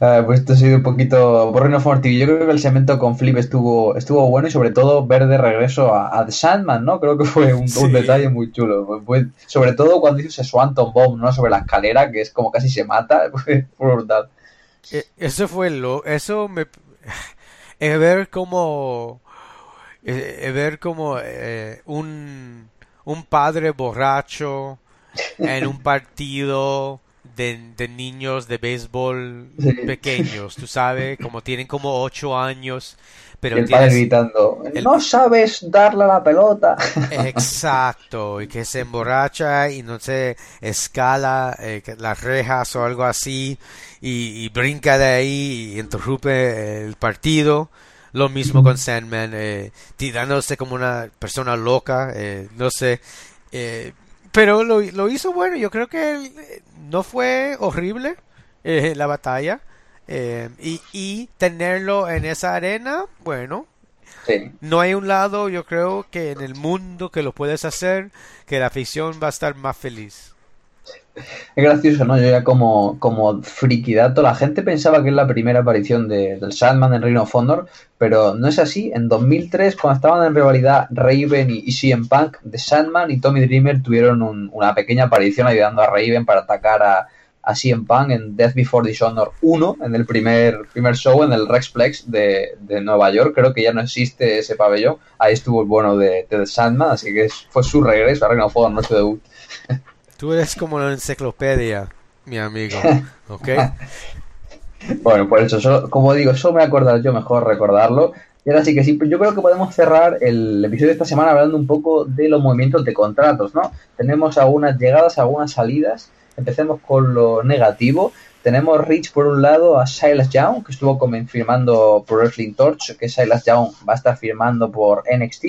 Ah, pues esto ha sido un poquito por Reno Forti. Yo creo que el segmento con Flip estuvo, estuvo bueno y sobre todo ver de regreso a, The Sandman, ¿no? Creo que fue un, detalle muy chulo. sobre todo cuando hizo ese Swanton Bomb, ¿no? Sobre la escalera, que es como casi se mata. Fue, brutal. E, eso fue lo... Eso me... Ver como... Es ver como eh, un, un padre borracho en un partido de, niños de béisbol pequeños, tú sabes, como tienen como ocho años. Pero el padre gritando, no sabes darle la pelota. Exacto, y que se emborracha y no se escala eh, las rejas o algo así y, brinca de ahí y interrumpe el partido. Lo mismo con Sandman, eh, tirándose como una persona loca, eh, no sé. Eh, pero lo, lo, hizo bueno. Yo creo que eh, no fue horrible eh, la batalla. Y, y, tenerlo en esa arena, bueno. No hay un lado, yo creo, que en el mundo que lo puedes hacer, que la afición va a estar más feliz. Es gracioso, ¿no? Yo ya como, como frikidato, la gente pensaba que es la primera aparición de, del Sandman en Reino of Honor, pero no es así. En 2003, cuando estaban en rivalidad Raven y, y CM Punk, The Sandman y Tommy Dreamer tuvieron una pequeña aparición ayudando a Raven para atacar a, a CM Punk en Death Before Dishonor 1, en el primer, primer show en el Rexplex de, de Nueva York. Creo que ya no existe ese pabellón. Ahí estuvo el bueno de, The Sandman, así que fue su regreso a Reino of Honor, no su debut. Tú eres como la enciclopedia, mi amigo, ¿ok? bueno, por eso, como digo, eso me acordar yo mejor recordarlo. Y ahora sí que sí, yo creo que podemos cerrar el episodio de esta semana hablando un poco de los movimientos de contratos, ¿no? Tenemos algunas llegadas, algunas salidas. Empecemos con lo negativo. Tenemos Rich por un lado a Silas Young, que estuvo firmando por Wrestling Torch, que Silas Young va a estar firmando por NXT.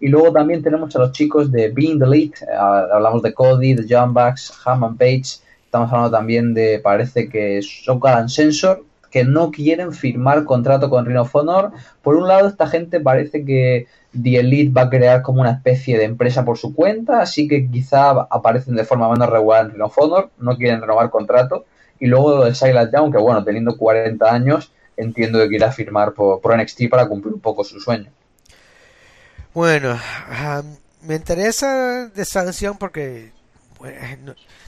Y luego también tenemos a los chicos de Being the Lead, eh, hablamos de Cody, de John Bucks, Hammond Page, estamos hablando también de, parece que Sokaran Sensor, que no quieren firmar contrato con Rhino Honor. Por un lado, esta gente parece que The Elite va a crear como una especie de empresa por su cuenta, así que quizá aparecen de forma menos regular en Rhino Honor, no quieren renovar contrato. Y luego lo de Silent Young, que bueno, teniendo 40 años, entiendo que quiera firmar por, por NXT para cumplir un poco su sueño. Bueno, me interesa de sanción porque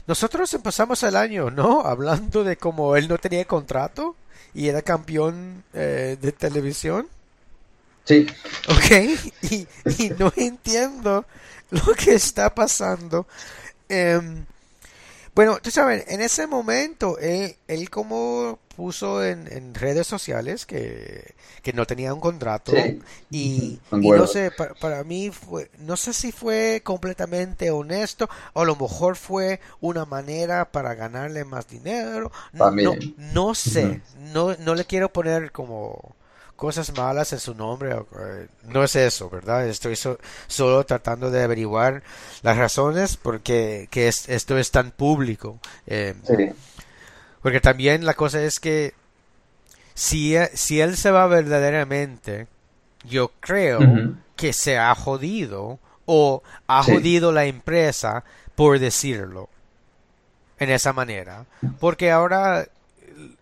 nosotros empezamos el año, ¿no? Hablando de cómo él no tenía contrato y era campeón eh, de televisión. Sí. Ok, y, no entiendo lo que está pasando. Em, bueno, tú sabes, en ese momento, él, él como puso en, en redes sociales que, que, no tenía un contrato y, no sé, para, mí fue, no sé si fue completamente honesto o a lo mejor fue una manera para ganarle más dinero. No, no, sé, no, no le quiero poner como cosas malas en su nombre. Eh, no es eso, ¿verdad? Estoy solo tratando de averiguar las razones porque que esto es tan público. Eh, porque también la cosa es que si, si él se va verdaderamente, yo creo que se ha jodido o ha jodido la empresa por decirlo en esa manera. Porque ahora,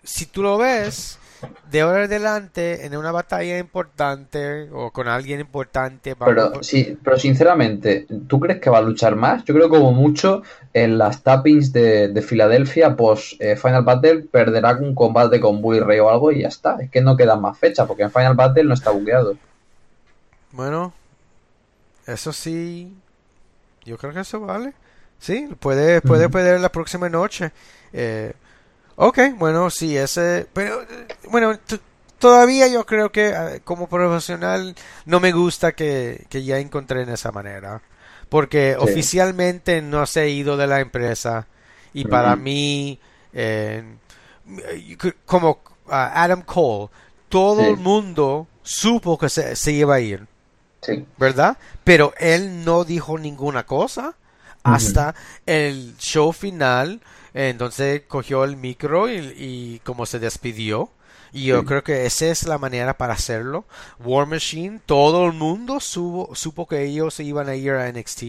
si tú lo ves, de ahora en adelante, en una batalla importante o con alguien importante. Pero, sí, pero sinceramente, ¿tú crees que va a luchar más? Yo creo que como mucho en las tappings de, de Filadelfia, pues eh, Final Battle perderá un combate con Bully Ray o algo y ya está. Es que no quedan más fechas porque en Final Battle no está buqueado. Bueno, eso sí, yo creo que eso vale. Sí, puede, puede perder la próxima noche. Eh, Ok, bueno, sí, ese... Pero, bueno, todavía yo creo que como profesional no me gusta que, ya encontré en esa manera. Porque oficialmente no se ha ido de la empresa. Y para mí, eh, como Adam Cole, todo el mundo supo que se, se iba a ir. Sí. ¿Verdad? Pero él no dijo ninguna cosa hasta el show final. Entonces cogió el micro y, como se despidió. Y yo creo que esa es la manera para hacerlo. War Machine, todo el mundo supo que ellos se iban a ir a NXT.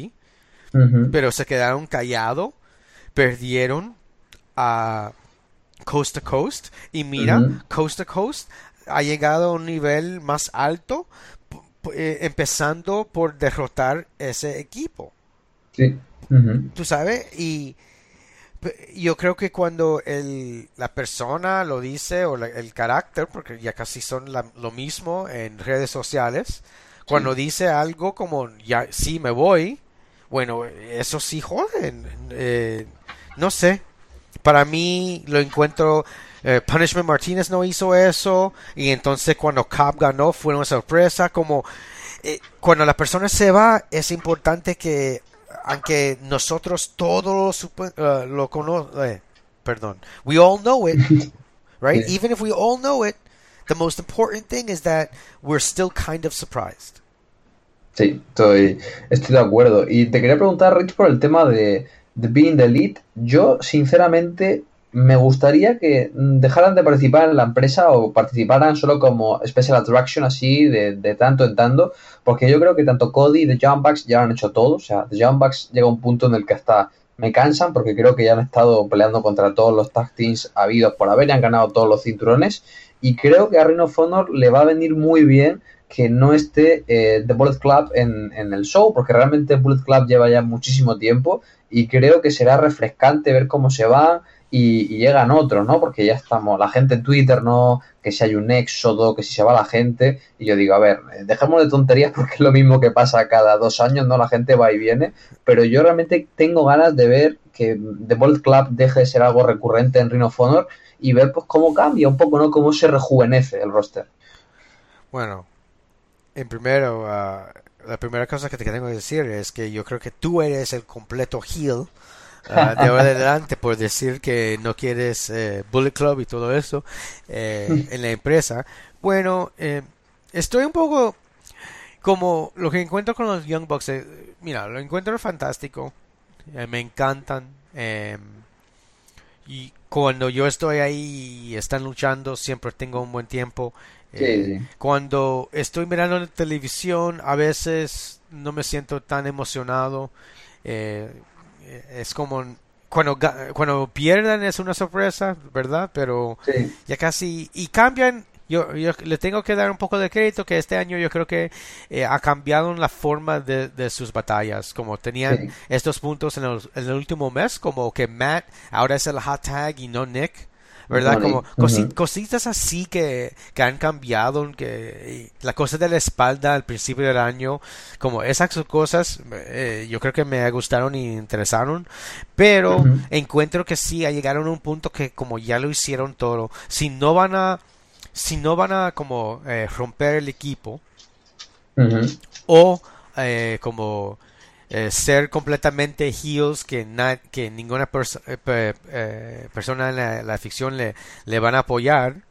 Pero se quedaron callados. Perdieron a Coast to Coast. Y mira, Coast to Coast ha llegado a un nivel más alto. Eh, empezando por derrotar ese equipo. Sí. Tú sabes, y yo creo que cuando el, la persona lo dice o el carácter, porque ya casi son lo mismo en redes sociales, cuando dice algo como ya sí me voy, bueno, eso sí joden. Eh, no sé, para mí lo encuentro. Eh, Punishment Martinez no hizo eso y entonces cuando Cobb ganó fue una sorpresa como eh, cuando la persona se va es importante que aunque nosotros todos uh, lo conocemos, eh, perdón, we all know it, right? Even if we all know it, the most important thing is that we're still kind of surprised. Sí, estoy, estoy de acuerdo. Y te quería preguntar, Rich, por el tema de, de Being the Elite. Yo, sinceramente, me gustaría que dejaran de participar en la empresa o participaran solo como special attraction así de, de tanto en tanto, porque yo creo que tanto Cody y The Young ya lo han hecho todo, o sea, The Young llega a un punto en el que hasta me cansan porque creo que ya han estado peleando contra todos los tag teams habidos por haber y han ganado todos los cinturones. Y creo que a Rhino of le va a venir muy bien que no esté eh, The Bullet Club en, en, el show, porque realmente Bullet Club lleva ya muchísimo tiempo y creo que será refrescante ver cómo se va, y, llegan otros, ¿no? Porque ya estamos, la gente en Twitter, ¿no? Que si hay un éxodo, que si se va la gente. Y yo digo, a ver, dejemos de tonterías porque es lo mismo que pasa cada dos años, ¿no? La gente va y viene. Pero yo realmente tengo ganas de ver que The Bold Club deje de ser algo recurrente en Ring of Honor y ver pues cómo cambia un poco, ¿no? Cómo se rejuvenece el roster. Bueno, en primero, uh, la primera cosa que te tengo que decir es que yo creo que tú eres el completo heel Ah, de ahora adelante por decir que no quieres eh, Bullet Club y todo eso eh, en la empresa. Bueno, eh, estoy un poco como lo que encuentro con los Young Bucks. mira, lo encuentro fantástico. me encantan. Em, y cuando yo estoy ahí y están luchando, siempre tengo un buen tiempo. Cuando estoy mirando la televisión, a veces no me siento tan emocionado. Eh, es como cuando, cuando pierdan es una sorpresa, ¿verdad? Pero ya casi... Y cambian, yo, yo, le tengo que dar un poco de crédito que este año yo creo que eh, ha cambiado la forma de, de, sus batallas. Como tenían estos puntos en el, en el, último mes, como que Matt ahora es el hot tag y no Nick. ¿Verdad? Como cositas así que, que, han cambiado, que la cosa de la espalda al principio del año, como esas cosas, eh, yo creo que me gustaron y interesaron, pero encuentro que sí, llegaron a un punto que como ya lo hicieron todo, si no van a, si no van a como eh, romper el equipo, o eh, como eh, ser completamente heels que, que ninguna eh, eh, persona en la, ficción le, le, van a apoyar.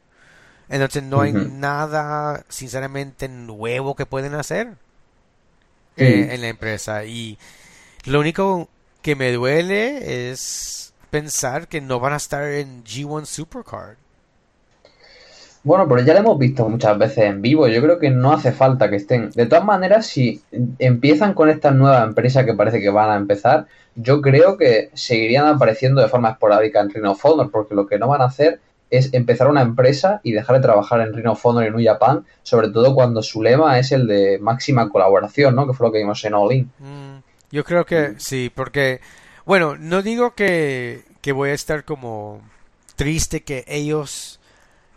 Entonces no hay nada sinceramente nuevo que pueden hacer en la empresa. Y lo único que me duele es pensar que no van a estar en G1 Supercard. Bueno, pero ya lo hemos visto muchas veces en vivo. Yo creo que no hace falta que estén. De todas maneras, si empiezan con esta nueva empresa que parece que van a empezar, yo creo que seguirían apareciendo de forma esporádica en Honor, porque lo que no van a hacer es empezar una empresa y dejar de trabajar en Honor y New Japan, sobre todo cuando su lema es el de máxima colaboración, ¿no? Que fue lo que vimos en All In. Mm, yo creo que sí, porque, bueno, no digo que, que voy a estar como triste que ellos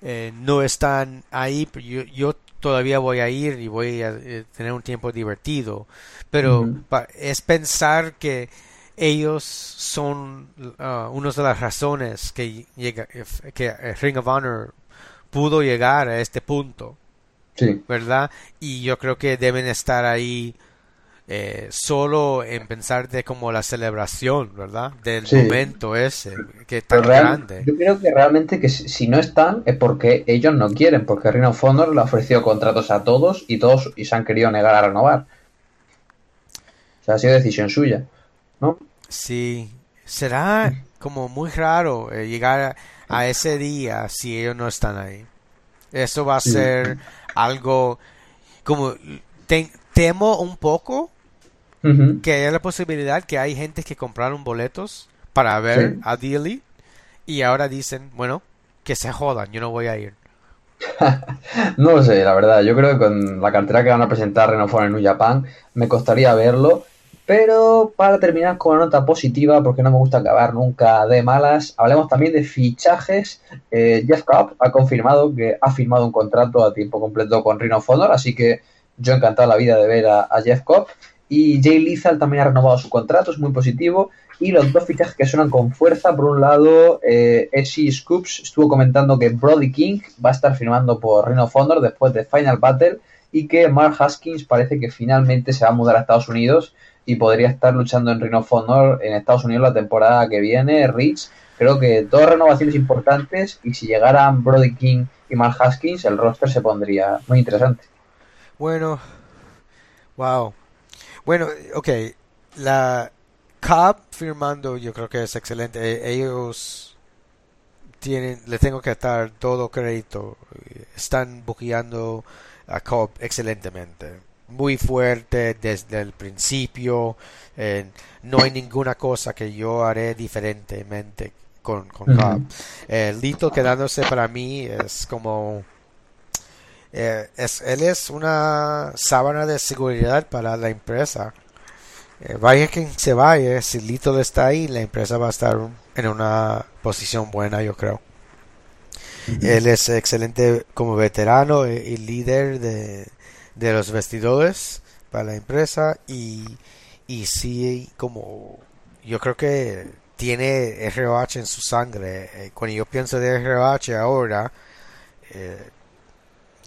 eh, no están ahí, yo, yo, todavía voy a ir y voy a eh, tener un tiempo divertido, pero es pensar que ellos son uh, una de las razones que, llega, que Ring of Honor pudo llegar a este punto. Sí. ¿Verdad? Y yo creo que deben estar ahí eh, solo en pensar de como la celebración, ¿verdad? Del momento ese, que tan grande. Yo creo que realmente que si, no están es porque ellos no quieren, porque Ring of Honor le ha ofrecido contratos a todos y todos y se han querido negar a renovar. O sea, ha sido decisión suya, ¿no? Sí, será como muy raro eh, llegar a, ese día si ellos no están ahí. Eso va a ser algo como temo un poco que haya la posibilidad que hay gente que compraron boletos para ver a The y ahora dicen, bueno, que se jodan, yo no voy a ir. no lo sé, la verdad. Yo creo que con la cartera que van a presentar Renophone en New Japan me costaría verlo. Pero para terminar con una nota positiva, porque no me gusta acabar nunca de malas, hablemos también de fichajes. Eh, Jeff Cobb ha confirmado que ha firmado un contrato a tiempo completo con Rhino Honor, así que yo encantado la vida de ver a, Jeff Cobb. Y Jay Lethal también ha renovado su contrato, es muy positivo. Y los dos fichajes que suenan con fuerza, por un lado, eh, Scoops estuvo comentando que Brody King va a estar firmando por Rhino Honor después de Final Battle y que Mark Haskins parece que finalmente se va a mudar a Estados Unidos y podría estar luchando en Ring of Honor en Estados Unidos la temporada que viene. Rich, creo que dos renovaciones importantes y si llegaran Brody King y Mark Haskins, el roster se pondría muy interesante. Bueno, wow. Bueno, ok, la Cobb firmando yo creo que es excelente. E-, ellos tienen, le tengo que dar todo crédito. Están buqueando a Cobb excelentemente muy fuerte desde el principio. Eh, no hay ninguna cosa que yo haré diferentemente con, con Cobb. Eh, Lito quedándose para mí es como... Eh, es, él es una sábana de seguridad para la empresa. vaya quien se vaya, si Lito está ahí, la empresa va a estar en una posición buena, yo creo. Él es excelente como veterano y líder de, de los vestidores para la empresa y, y sí como yo creo que tiene ROH en su sangre. Eh, cuando yo pienso de ROH ahora, eh,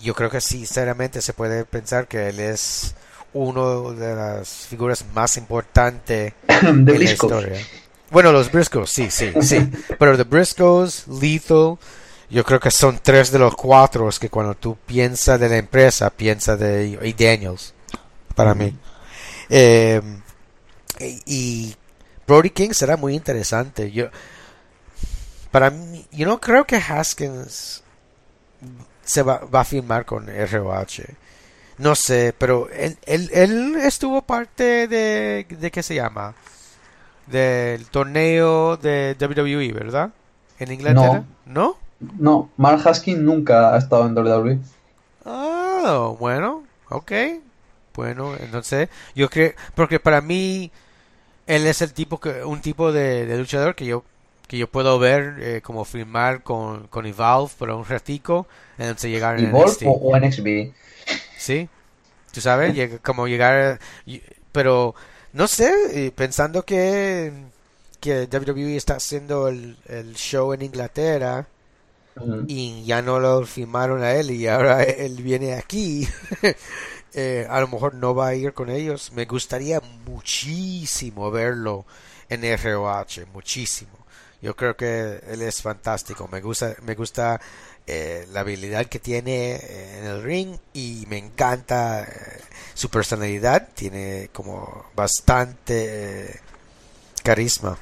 yo creo que sinceramente se puede pensar que él es uno de las figuras más importantes de la historia. Bueno, los Briscoes, sí, sí, sí. Pero The Briscoes, Lethal, yo creo que son tres de los cuatro que cuando tú piensas de la empresa, piensas de y Daniels, para mí. Eh, y Brody King será muy interesante. Yo, para mí, yo no creo que Haskins se va, va a firmar con ROH. No sé, pero él, él, él estuvo parte de, de qué se llama, del torneo de WWE, ¿verdad? En Inglaterra, ¿no? No, Mark Haskins nunca ha estado en WWE. Oh, bueno, ok. Bueno, entonces, yo creo, porque para mí, él es el tipo que, un tipo de, luchador que yo, que yo puedo ver eh, como firmar con, con Evolve por un ratico, entonces llegar en Evolve o, NXB. Sí, tú sabes, como llegar, pero no sé, pensando que, que WWE está haciendo el, el show en Inglaterra, y ya no lo firmaron a él y ahora él viene aquí. Eh, a lo mejor no va a ir con ellos. Me gustaría muchísimo verlo en ROH, muchísimo. Yo creo que él es fantástico. Me gusta, me gusta eh, la habilidad que tiene eh, en el ring y me encanta su personalidad. Tiene como bastante carisma.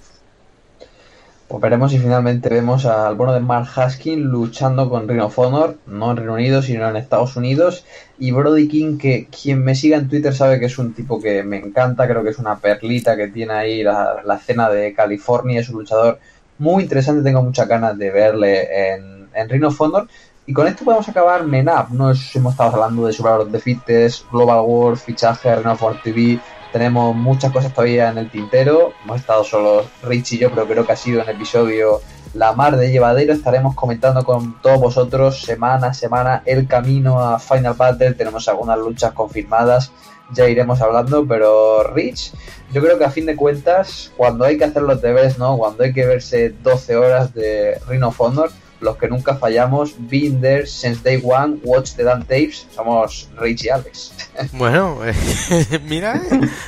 Pues veremos si finalmente vemos al bono de Mark Haskins luchando con Rhino Honor, no en Reino Unido, sino en Estados Unidos. Y Brody King, que quien me siga en Twitter sabe que es un tipo que me encanta, creo que es una perlita que tiene ahí la, la escena de California, es un luchador muy interesante, tengo muchas ganas de verle en, en Ring of Honor. Y con esto podemos acabar Menap, no hemos estado hablando de Survivor de Fitness, Global World, fichaje, Ring of Honor TV, tenemos muchas cosas todavía en el tintero. Hemos estado solo Rich y yo, pero creo que ha sido un episodio la mar de llevadero. Estaremos comentando con todos vosotros semana a semana el camino a Final Battle. Tenemos algunas luchas confirmadas, ya iremos hablando, pero Rich, yo creo que a fin de cuentas, cuando hay que hacer los deberes, ¿no? Cuando hay que verse 12 horas de Ring of Honor, los que nunca fallamos, been there since day one, watch the damn tapes, somos Rich y Alex. Bueno, mira,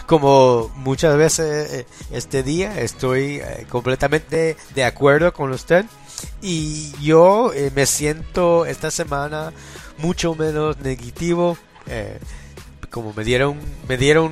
como muchas veces eh, este día estoy eh, completamente de acuerdo con usted y yo eh, me siento esta semana mucho menos negativo, como me dieron, me dieron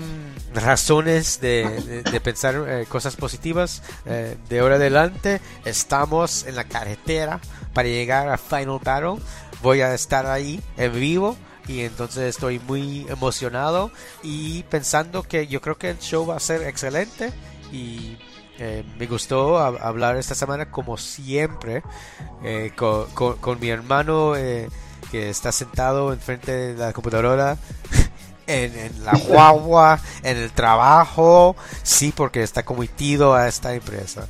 razones de, pensar cosas positivas de ahora adelante estamos en la carretera para llegar a Final Battle. Voy a estar ahí en vivo y entonces estoy muy emocionado y pensando que yo creo que el show va a ser excelente y eh, me gustó hablar esta semana como siempre eh, con, mi hermano eh, que está sentado enfrente de la computadora en, en, la guagua, en el trabajo, sí, porque está cometido a esta empresa.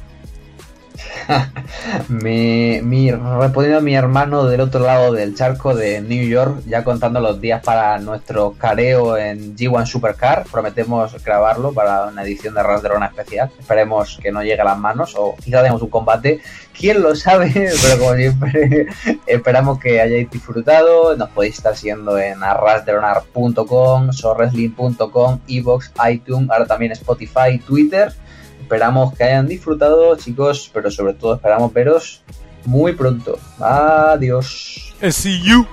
Mi, mi, respondiendo a mi hermano del otro lado del charco de New York, ya contando los días para nuestro careo en G1 Supercar. Prometemos grabarlo para una edición de Randerona especial. Esperemos que no llegue a las manos o quizá un combate. Quién lo sabe, pero como siempre, esperamos que hayáis disfrutado. Nos podéis estar siguiendo en arrasderonar.com, sorresling.com, Evox, iTunes, ahora también Spotify, Twitter Esperamos que hayan disfrutado, chicos, pero sobre todo esperamos veros muy pronto. Adiós. See you.